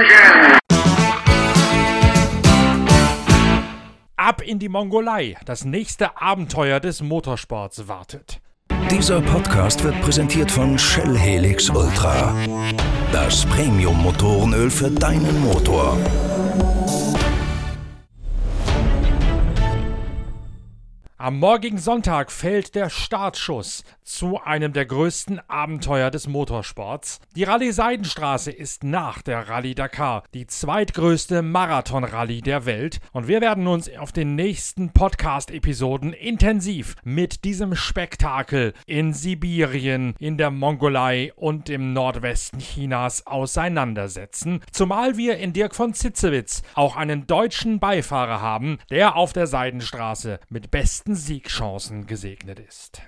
Attention! Ab in die Mongolei. Das nächste Abenteuer des Motorsports wartet. Dieser Podcast wird präsentiert von Shell Helix Ultra. Das Premium-Motorenöl für deinen Motor. Am morgigen Sonntag fällt der Startschuss zu einem der größten Abenteuer des Motorsports. Die Rallye Seidenstraße ist nach der Rallye Dakar die zweitgrößte Marathon-Rallye der Welt und wir werden uns auf den nächsten Podcast-Episoden intensiv mit diesem Spektakel in Sibirien, in der Mongolei und im Nordwesten Chinas auseinandersetzen. Zumal wir in Dirk von Zitzewitz auch einen deutschen Beifahrer haben, der auf der Seidenstraße mit besten besten Siegchancen gesegnet ist.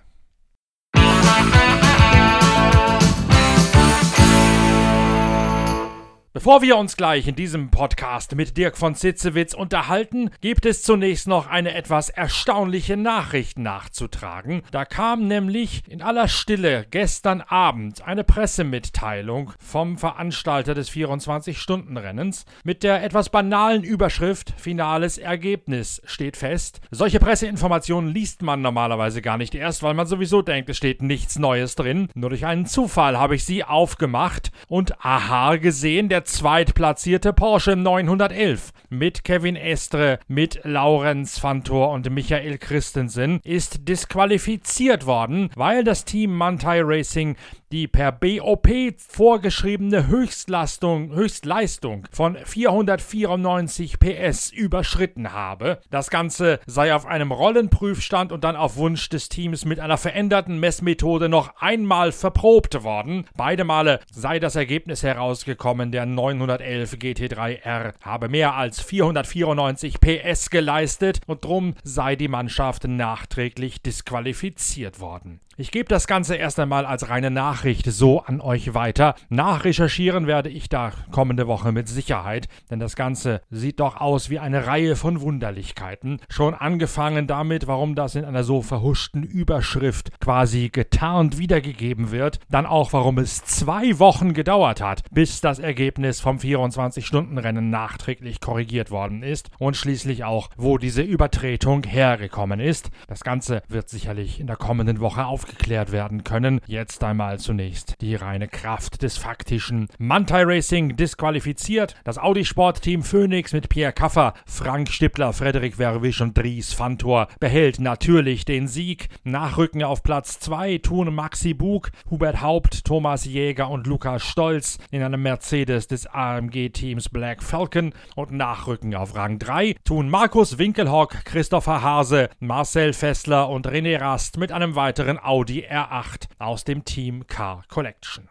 Bevor wir uns gleich in diesem Podcast mit Dirk von Sitzewitz unterhalten, gibt es zunächst noch eine etwas erstaunliche Nachricht nachzutragen. Da kam nämlich in aller Stille gestern Abend eine Pressemitteilung vom Veranstalter des 24-Stunden-Rennens mit der etwas banalen Überschrift Finales Ergebnis steht fest. Solche Presseinformationen liest man normalerweise gar nicht erst, weil man sowieso denkt, es steht nichts Neues drin. Nur durch einen Zufall habe ich sie aufgemacht und aha gesehen, der zweitplatzierte Porsche 911 mit Kevin Estre, mit Laurenz Fantor und Michael Christensen ist disqualifiziert worden, weil das Team Mantai Racing die per BOP vorgeschriebene Höchstleistung, Höchstleistung von 494 PS überschritten habe. Das Ganze sei auf einem Rollenprüfstand und dann auf Wunsch des Teams mit einer veränderten Messmethode noch einmal verprobt worden. Beide Male sei das Ergebnis herausgekommen, der 911 GT3R habe mehr als 494 PS geleistet und drum sei die Mannschaft nachträglich disqualifiziert worden. Ich gebe das Ganze erst einmal als reine Nachricht so an euch weiter. Nachrecherchieren werde ich da kommende Woche mit Sicherheit, denn das Ganze sieht doch aus wie eine Reihe von Wunderlichkeiten. Schon angefangen damit, warum das in einer so verhuschten Überschrift quasi getarnt wiedergegeben wird, dann auch, warum es zwei Wochen gedauert hat, bis das Ergebnis vom 24-Stunden-Rennen nachträglich korrigiert worden ist und schließlich auch, wo diese Übertretung hergekommen ist. Das Ganze wird sicherlich in der kommenden Woche auf aufgeklärt werden können. Jetzt einmal zunächst die reine Kraft des Faktischen. Mantai Racing disqualifiziert. Das Audi Sportteam Phoenix mit Pierre Kaffer, Frank Stippler, Frederik Werwisch und Dries Fantor behält natürlich den Sieg. Nachrücken auf Platz 2 tun Maxi Bug, Hubert Haupt, Thomas Jäger und Lukas Stolz in einem Mercedes des AMG-Teams Black Falcon und nachrücken auf Rang 3 tun Markus Winkelhock, Christopher Hase, Marcel Fessler und René Rast mit einem weiteren Audi Audi R8 aus dem Team Car Collection.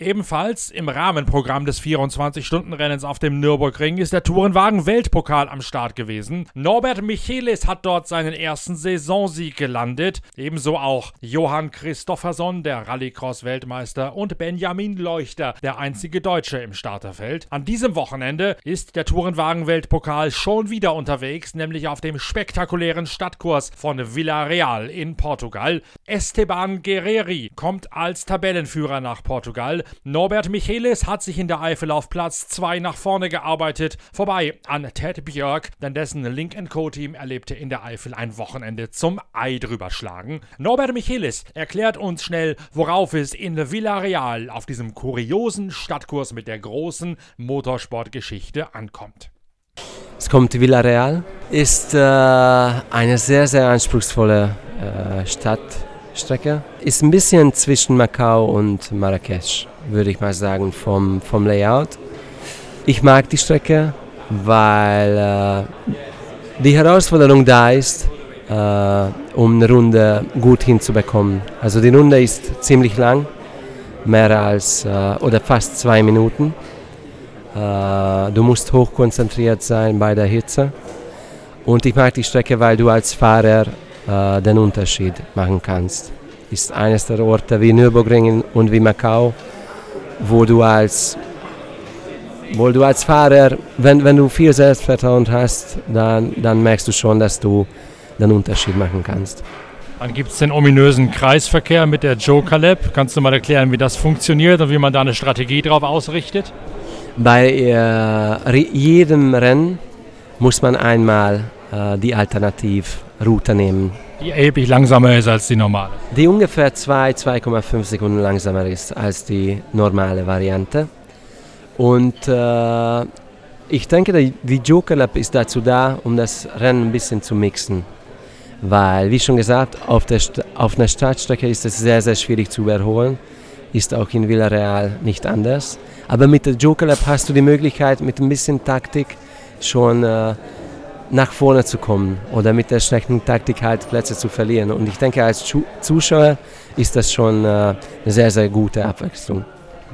Ebenfalls im Rahmenprogramm des 24-Stunden-Rennens auf dem Nürburgring ist der Tourenwagen-Weltpokal am Start gewesen. Norbert Michelis hat dort seinen ersten Saisonsieg gelandet. Ebenso auch Johann Christofferson, der Rallycross-Weltmeister, und Benjamin Leuchter, der einzige Deutsche im Starterfeld. An diesem Wochenende ist der Tourenwagen-Weltpokal schon wieder unterwegs, nämlich auf dem spektakulären Stadtkurs von Villarreal in Portugal. Esteban Guerreri kommt als Tabellenführer nach Portugal. Norbert Michelis hat sich in der Eifel auf Platz 2 nach vorne gearbeitet, vorbei an Ted Björk, denn dessen Link Co-Team erlebte in der Eifel ein Wochenende zum Ei drüberschlagen. Norbert Michelis erklärt uns schnell, worauf es in Villarreal auf diesem kuriosen Stadtkurs mit der großen Motorsportgeschichte ankommt. Es kommt Villarreal, ist äh, eine sehr, sehr anspruchsvolle äh, Stadtstrecke. Ist ein bisschen zwischen Macau und Marrakesch würde ich mal sagen, vom, vom Layout. Ich mag die Strecke, weil äh, die Herausforderung da ist, äh, um eine Runde gut hinzubekommen. Also die Runde ist ziemlich lang, mehr als äh, oder fast zwei Minuten. Äh, du musst hochkonzentriert sein bei der Hitze. Und ich mag die Strecke, weil du als Fahrer äh, den Unterschied machen kannst. Ist eines der Orte wie Nürburgring und wie Macau wo du als, wo du als Fahrer, wenn, wenn du viel Selbstvertrauen hast, dann, dann merkst du schon, dass du den Unterschied machen kannst. Dann gibt es den ominösen Kreisverkehr mit der Joker Lab. Kannst du mal erklären, wie das funktioniert und wie man da eine Strategie drauf ausrichtet? Bei äh, jedem Rennen muss man einmal äh, die Alternativroute nehmen. Die erheblich langsamer ist als die normale. Die ungefähr 2, 2,5 Sekunden langsamer ist als die normale Variante. Und äh, ich denke, die Joker Lab ist dazu da, um das Rennen ein bisschen zu mixen. Weil, wie schon gesagt, auf, der auf einer Startstrecke ist es sehr, sehr schwierig zu überholen. Ist auch in Villarreal nicht anders. Aber mit der Joker Lab hast du die Möglichkeit, mit ein bisschen Taktik schon äh, nach vorne zu kommen oder mit der schlechten Taktik halt Plätze zu verlieren. Und ich denke, als Zuschauer ist das schon äh, eine sehr, sehr gute Abwechslung.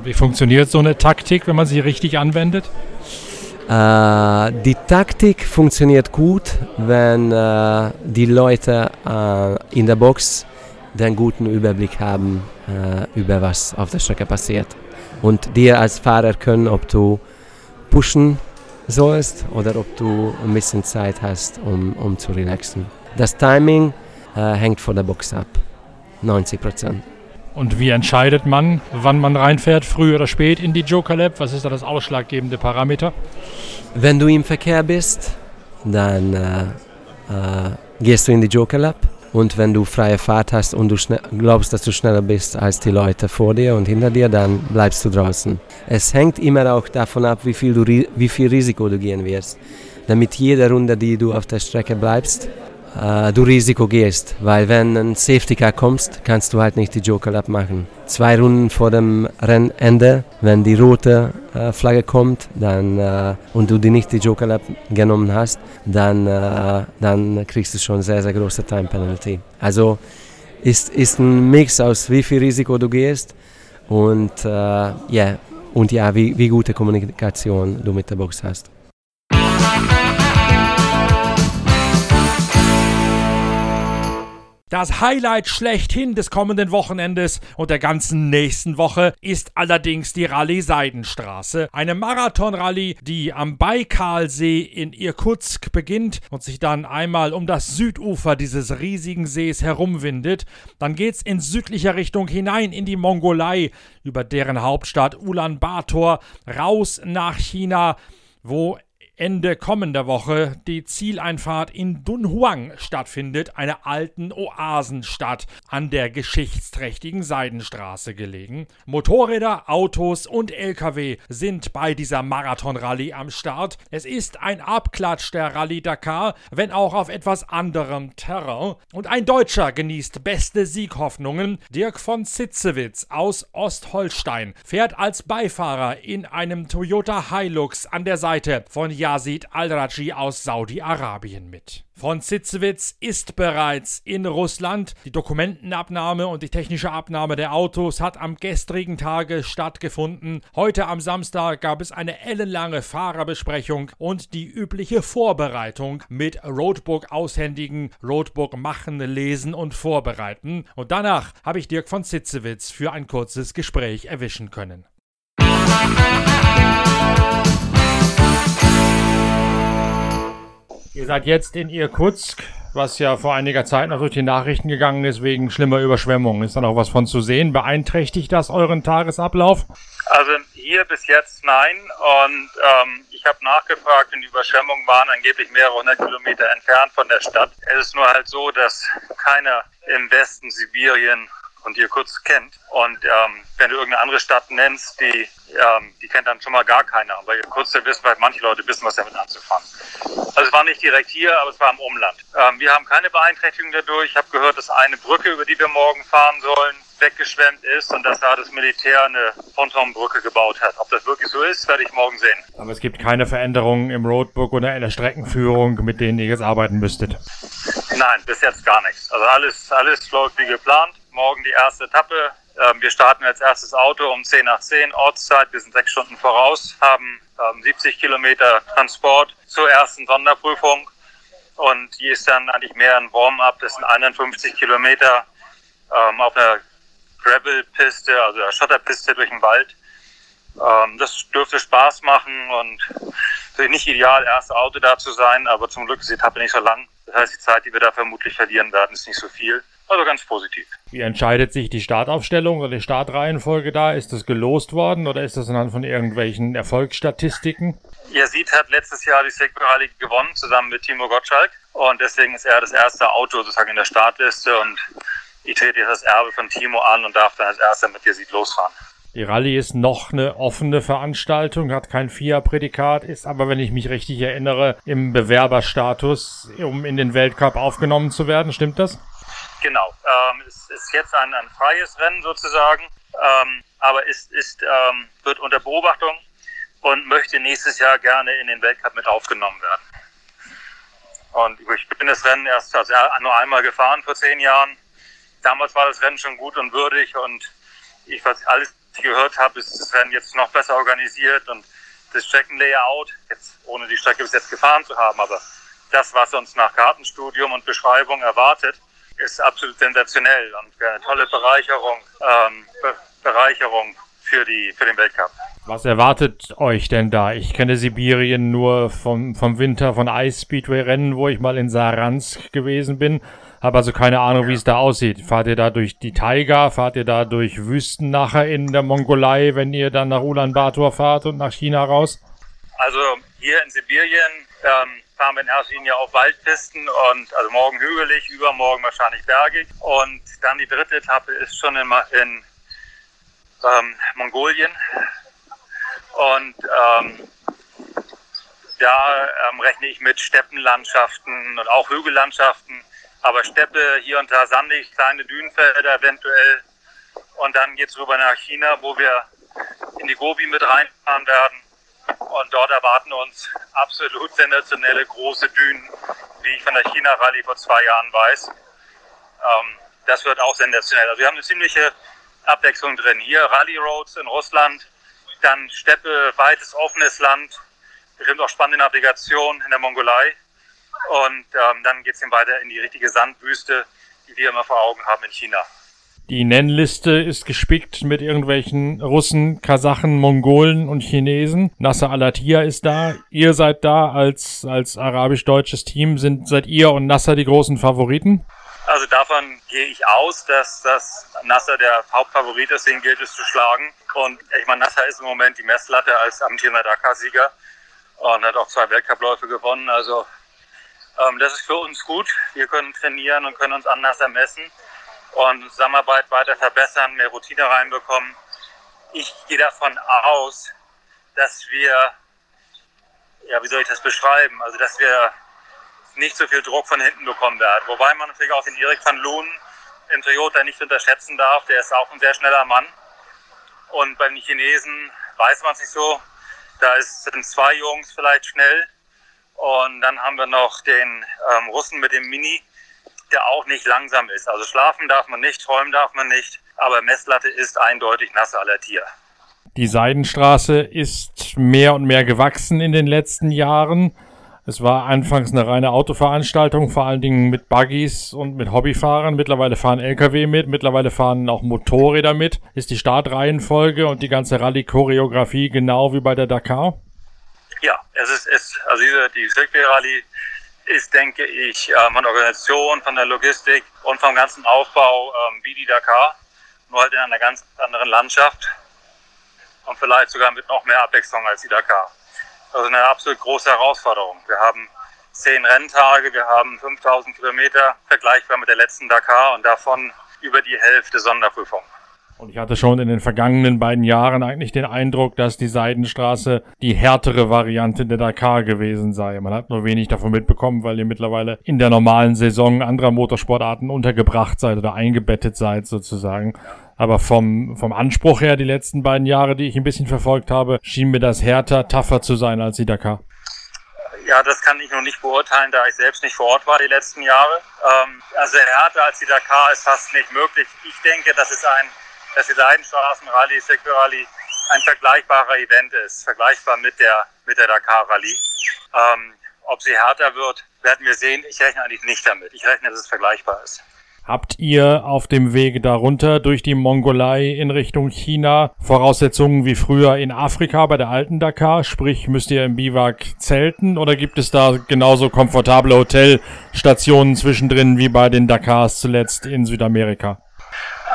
Wie funktioniert so eine Taktik, wenn man sie richtig anwendet? Äh, die Taktik funktioniert gut, wenn äh, die Leute äh, in der Box den guten Überblick haben über was auf der Strecke passiert. Und dir als Fahrer können, ob du pushen sollst oder ob du ein bisschen Zeit hast, um, um zu relaxen. Das Timing äh, hängt von der Box ab, 90 Prozent. Und wie entscheidet man, wann man reinfährt, früh oder spät in die Joker Lab? Was ist da das ausschlaggebende Parameter? Wenn du im Verkehr bist, dann äh, äh, gehst du in die Joker Lab. Und wenn du freie Fahrt hast und du glaubst, dass du schneller bist als die Leute vor dir und hinter dir, dann bleibst du draußen. Es hängt immer auch davon ab, wie viel, du, wie viel Risiko du gehen wirst. Damit jede Runde, die du auf der Strecke bleibst, äh, du Risiko gehst. Weil wenn ein Safety Car kommst, kannst du halt nicht die Joker Lap machen. Zwei Runden vor dem Rennende, wenn die rote äh, Flagge kommt dann, äh, und du die nicht die Joker Lap genommen hast, dann, äh, dann kriegst du schon sehr, sehr große Time Penalty. Also ist, ist ein Mix aus wie viel Risiko du gehst und, äh, yeah, und ja, wie, wie gute Kommunikation du mit der Box hast. Das Highlight schlechthin des kommenden Wochenendes und der ganzen nächsten Woche ist allerdings die Rallye Seidenstraße. Eine Marathonrallye, die am Baikalsee in Irkutsk beginnt und sich dann einmal um das Südufer dieses riesigen Sees herumwindet. Dann geht's in südlicher Richtung hinein in die Mongolei über deren Hauptstadt Ulaanbaatar raus nach China wo Ende kommender Woche die Zieleinfahrt in Dunhuang stattfindet, einer alten Oasenstadt an der geschichtsträchtigen Seidenstraße gelegen. Motorräder, Autos und Lkw sind bei dieser Marathonrallye am Start. Es ist ein Abklatsch der Rallye Dakar, wenn auch auf etwas anderem Terrain. Und ein Deutscher genießt beste Sieghoffnungen. Dirk von Sitzewitz aus Ostholstein fährt als Beifahrer in einem Toyota Hilux an der Seite von Yazid al-Raji aus Saudi-Arabien mit. Von Zitzewitz ist bereits in Russland. Die Dokumentenabnahme und die technische Abnahme der Autos hat am gestrigen Tage stattgefunden. Heute am Samstag gab es eine ellenlange Fahrerbesprechung und die übliche Vorbereitung mit Roadbook aushändigen, Roadbook machen, lesen und vorbereiten. Und danach habe ich Dirk von Zitzewitz für ein kurzes Gespräch erwischen können. Ihr seid jetzt in Irkutsk, was ja vor einiger Zeit noch durch die Nachrichten gegangen ist wegen schlimmer Überschwemmungen. Ist da noch was von zu sehen? Beeinträchtigt das euren Tagesablauf? Also hier bis jetzt nein. Und ähm, ich habe nachgefragt und die Überschwemmungen waren angeblich mehrere hundert Kilometer entfernt von der Stadt. Es ist nur halt so, dass keiner im Westen Sibirien und Irkutsk kennt. Und ähm, wenn du irgendeine andere Stadt nennst, die, ähm, die kennt dann schon mal gar keiner. Aber Irkutsk wissen vielleicht manche Leute wissen, was damit anzufangen. Also es war nicht direkt hier, aber es war im Umland. Ähm, wir haben keine Beeinträchtigung dadurch. Ich habe gehört, dass eine Brücke, über die wir morgen fahren sollen, weggeschwemmt ist und dass da das Militär eine Pontonbrücke gebaut hat. Ob das wirklich so ist, werde ich morgen sehen. Aber es gibt keine Veränderungen im Roadbook oder in der Streckenführung, mit denen ihr jetzt arbeiten müsstet? Nein, bis jetzt gar nichts. Also alles, alles läuft wie geplant morgen die erste Etappe. Ähm, wir starten als erstes Auto um 10 nach 10 Ortszeit. Wir sind sechs Stunden voraus, haben 70 Kilometer Transport zur ersten Sonderprüfung. Und die ist dann eigentlich mehr ein Warm-up. Das sind 51 Kilometer ähm, auf einer Gravel-Piste, also einer Schotterpiste durch den Wald. Ähm, das dürfte Spaß machen und nicht ideal, erste Auto da zu sein, aber zum Glück ist die Etappe nicht so lang. Das heißt, die Zeit, die wir da vermutlich verlieren werden, ist nicht so viel. Also ganz positiv. Wie entscheidet sich die Startaufstellung oder die Startreihenfolge da? Ist das gelost worden oder ist das anhand von irgendwelchen Erfolgsstatistiken? Yazid hat letztes Jahr die Rallye gewonnen, zusammen mit Timo Gottschalk. Und deswegen ist er das erste Auto sozusagen in der Startliste. Und ich trete jetzt das Erbe von Timo an und darf dann als erster mit Yazid losfahren. Die Rallye ist noch eine offene Veranstaltung, hat kein FIA-Prädikat, ist aber, wenn ich mich richtig erinnere, im Bewerberstatus, um in den Weltcup aufgenommen zu werden. Stimmt das? Genau. Ähm, es ist jetzt ein, ein freies Rennen sozusagen, ähm, aber ist, ist, ähm, wird unter Beobachtung und möchte nächstes Jahr gerne in den Weltcup mit aufgenommen werden. Und ich bin das Rennen erst also nur einmal gefahren vor zehn Jahren. Damals war das Rennen schon gut und würdig und ich was alles gehört habe, ist das Rennen jetzt noch besser organisiert und das Streckenlayout, jetzt ohne die Strecke bis jetzt gefahren zu haben, aber das, was uns nach Kartenstudium und Beschreibung erwartet, ist absolut sensationell und eine tolle Bereicherung, ähm, Be Bereicherung für, die, für den Weltcup. Was erwartet euch denn da? Ich kenne Sibirien nur vom, vom Winter von Ice Speedway Rennen, wo ich mal in Saransk gewesen bin. Habe also keine Ahnung, wie es da aussieht. Fahrt ihr da durch die Taiga? Fahrt ihr da durch Wüsten nachher in der Mongolei, wenn ihr dann nach Ulaanbaatar fahrt und nach China raus? Also hier in Sibirien ähm, fahren wir in erster Linie auf Waldpisten und also morgen hügelig, übermorgen wahrscheinlich bergig. Und dann die dritte Etappe ist schon in, in ähm, Mongolien. Und ähm, da ähm, rechne ich mit Steppenlandschaften und auch Hügellandschaften aber Steppe, hier und da sandig, kleine Dünenfelder eventuell. Und dann geht es rüber nach China, wo wir in die Gobi mit reinfahren werden. Und dort erwarten uns absolut sensationelle große Dünen, wie ich von der China-Rallye vor zwei Jahren weiß. Ähm, das wird auch sensationell. Also wir haben eine ziemliche Abwechslung drin. Hier Rallye Roads in Russland, dann Steppe, weites, offenes Land, bestimmt auch spannende Navigation in der Mongolei. Und ähm, dann geht es weiter in die richtige Sandwüste, die wir immer vor Augen haben in China. Die Nennliste ist gespickt mit irgendwelchen Russen, Kasachen, Mongolen und Chinesen. Nasser Alatia ist da. Ihr seid da als, als arabisch-deutsches Team. Sind, seid ihr und Nasser die großen Favoriten? Also davon gehe ich aus, dass, dass Nasser der Hauptfavorit ist, den gilt es zu schlagen. Und ich meine, Nasser ist im Moment die Messlatte als amtierender Dakar-Sieger und hat auch zwei Weltcupläufe gewonnen. Also ähm, das ist für uns gut. Wir können trainieren und können uns anders ermessen und Zusammenarbeit weiter verbessern, mehr Routine reinbekommen. Ich gehe davon aus, dass wir, ja, wie soll ich das beschreiben? Also, dass wir nicht so viel Druck von hinten bekommen werden. Wobei man natürlich auch den Erik van Loon im Toyota nicht unterschätzen darf. Der ist auch ein sehr schneller Mann. Und bei den Chinesen weiß man es nicht so. Da sind zwei Jungs vielleicht schnell. Und dann haben wir noch den ähm, Russen mit dem Mini, der auch nicht langsam ist. Also schlafen darf man nicht, träumen darf man nicht, aber Messlatte ist eindeutig nass aller Tier. Die Seidenstraße ist mehr und mehr gewachsen in den letzten Jahren. Es war anfangs eine reine Autoveranstaltung, vor allen Dingen mit Buggies und mit Hobbyfahrern. Mittlerweile fahren Lkw mit, mittlerweile fahren auch Motorräder mit. Ist die Startreihenfolge und die ganze Rallye-Choreografie genau wie bei der Dakar? Ja, es ist, es, also diese, die Circuit Rallye ist, denke ich, äh, von der Organisation, von der Logistik und vom ganzen Aufbau ähm, wie die Dakar, nur halt in einer ganz anderen Landschaft und vielleicht sogar mit noch mehr Abwechslung als die Dakar. Also eine absolut große Herausforderung. Wir haben zehn Renntage, wir haben 5000 Kilometer, vergleichbar mit der letzten Dakar und davon über die Hälfte Sonderprüfung. Und ich hatte schon in den vergangenen beiden Jahren eigentlich den Eindruck, dass die Seidenstraße die härtere Variante der Dakar gewesen sei. Man hat nur wenig davon mitbekommen, weil ihr mittlerweile in der normalen Saison anderer Motorsportarten untergebracht seid oder eingebettet seid sozusagen. Aber vom, vom Anspruch her, die letzten beiden Jahre, die ich ein bisschen verfolgt habe, schien mir das härter, tougher zu sein als die Dakar. Ja, das kann ich noch nicht beurteilen, da ich selbst nicht vor Ort war die letzten Jahre. Ähm, also härter als die Dakar ist fast nicht möglich. Ich denke, das ist ein dass die Seidenstraßenrallye, Sector Rallye ein vergleichbarer Event ist, vergleichbar mit der, mit der Dakar Rallye. Ähm, ob sie härter wird, werden wir sehen. Ich rechne eigentlich nicht damit. Ich rechne, dass es vergleichbar ist. Habt ihr auf dem Weg darunter durch die Mongolei in Richtung China Voraussetzungen wie früher in Afrika bei der alten Dakar? Sprich, müsst ihr im Biwak zelten oder gibt es da genauso komfortable Hotelstationen zwischendrin wie bei den Dakars zuletzt in Südamerika?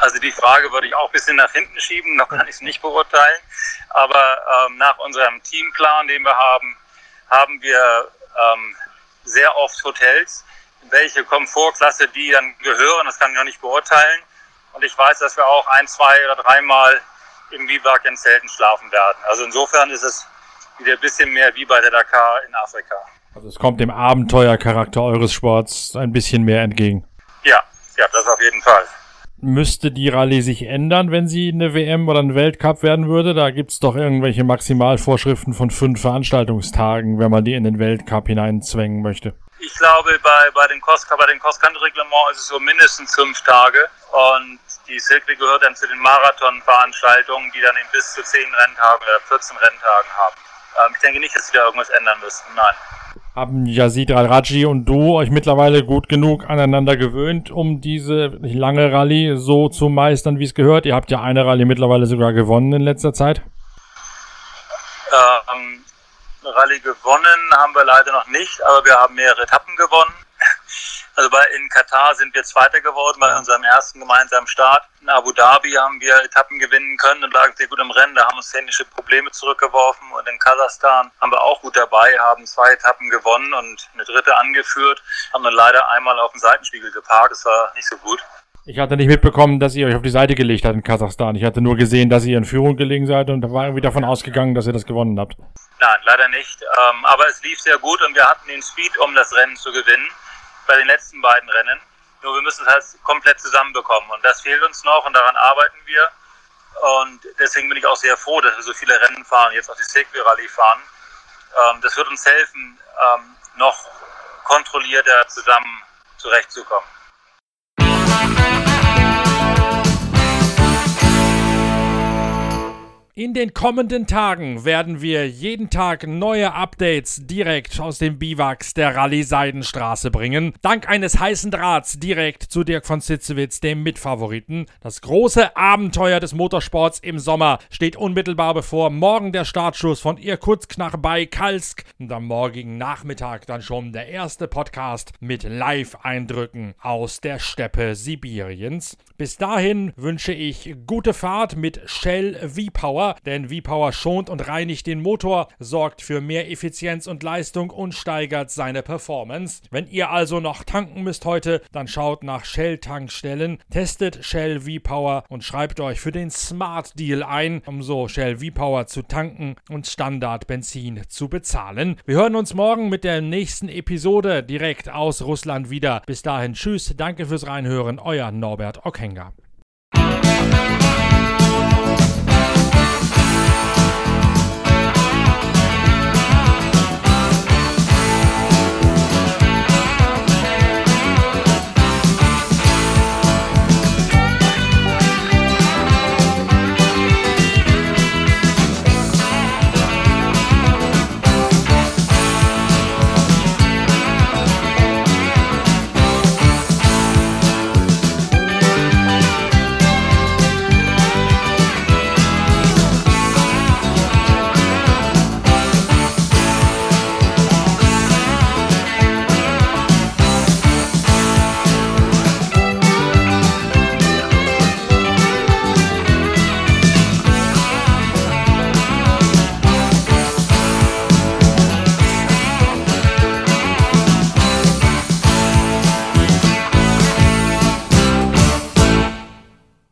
Also die Frage würde ich auch ein bisschen nach hinten schieben, noch kann ich es nicht beurteilen. Aber ähm, nach unserem Teamplan, den wir haben, haben wir ähm, sehr oft Hotels welche Komfortklasse die dann gehören, das kann ich noch nicht beurteilen. Und ich weiß, dass wir auch ein, zwei oder dreimal im Biwak in Zelten schlafen werden. Also insofern ist es wieder ein bisschen mehr wie bei der Dakar in Afrika. Also es kommt dem Abenteuercharakter eures Sports ein bisschen mehr entgegen. Ja, ja, das auf jeden Fall. Müsste die Rallye sich ändern, wenn sie eine WM oder ein Weltcup werden würde? Da gibt es doch irgendwelche Maximalvorschriften von fünf Veranstaltungstagen, wenn man die in den Weltcup hineinzwängen möchte. Ich glaube, bei, bei den Cross, bei den Cross-Country-Reglement ist es so mindestens fünf Tage. Und die Circuit gehört dann zu den Marathon-Veranstaltungen, die dann in bis zu zehn Renntagen oder 14 Renntagen haben. Ähm, ich denke nicht, dass sie da irgendwas ändern müssten. Nein. Haben Yazid Al-Raji und du euch mittlerweile gut genug aneinander gewöhnt, um diese lange Rallye so zu meistern, wie es gehört? Ihr habt ja eine Rallye mittlerweile sogar gewonnen in letzter Zeit. Ähm, Rallye gewonnen haben wir leider noch nicht, aber wir haben mehrere Etappen gewonnen. Also bei, in Katar sind wir Zweiter geworden bei unserem ersten gemeinsamen Start. In Abu Dhabi haben wir Etappen gewinnen können und lagen sehr gut im Rennen. Da haben uns technische Probleme zurückgeworfen. Und in Kasachstan haben wir auch gut dabei, haben zwei Etappen gewonnen und eine dritte angeführt. Haben dann leider einmal auf den Seitenspiegel geparkt. Das war nicht so gut. Ich hatte nicht mitbekommen, dass ihr euch auf die Seite gelegt habt in Kasachstan. Ich hatte nur gesehen, dass ihr in Führung gelegen seid und war irgendwie davon ausgegangen, dass ihr das gewonnen habt. Nein, leider nicht. Ähm, aber es lief sehr gut und wir hatten den Speed, um das Rennen zu gewinnen. Bei den letzten beiden Rennen. Nur wir müssen es halt komplett zusammenbekommen. Und das fehlt uns noch und daran arbeiten wir. Und deswegen bin ich auch sehr froh, dass wir so viele Rennen fahren, jetzt auch die Segway Rallye fahren. Ähm, das wird uns helfen, ähm, noch kontrollierter zusammen zurechtzukommen. In den kommenden Tagen werden wir jeden Tag neue Updates direkt aus dem Biwaks der Rallye Seidenstraße bringen. Dank eines heißen Drahts direkt zu Dirk von Sitzewitz, dem Mitfavoriten. Das große Abenteuer des Motorsports im Sommer steht unmittelbar bevor. Morgen der Startschuss von Irkutsk nach Baikalsk und am morgigen Nachmittag dann schon der erste Podcast mit Live-Eindrücken aus der Steppe Sibiriens. Bis dahin wünsche ich gute Fahrt mit Shell Denn V-Power schont und reinigt den Motor, sorgt für mehr Effizienz und Leistung und steigert seine Performance. Wenn ihr also noch tanken müsst heute, dann schaut nach Shell-Tankstellen, testet Shell V-Power und schreibt euch für den Smart Deal ein, um so Shell V-Power zu tanken und Standard-Benzin zu bezahlen. Wir hören uns morgen mit der nächsten Episode direkt aus Russland wieder. Bis dahin, tschüss, danke fürs Reinhören, euer Norbert Ockenger.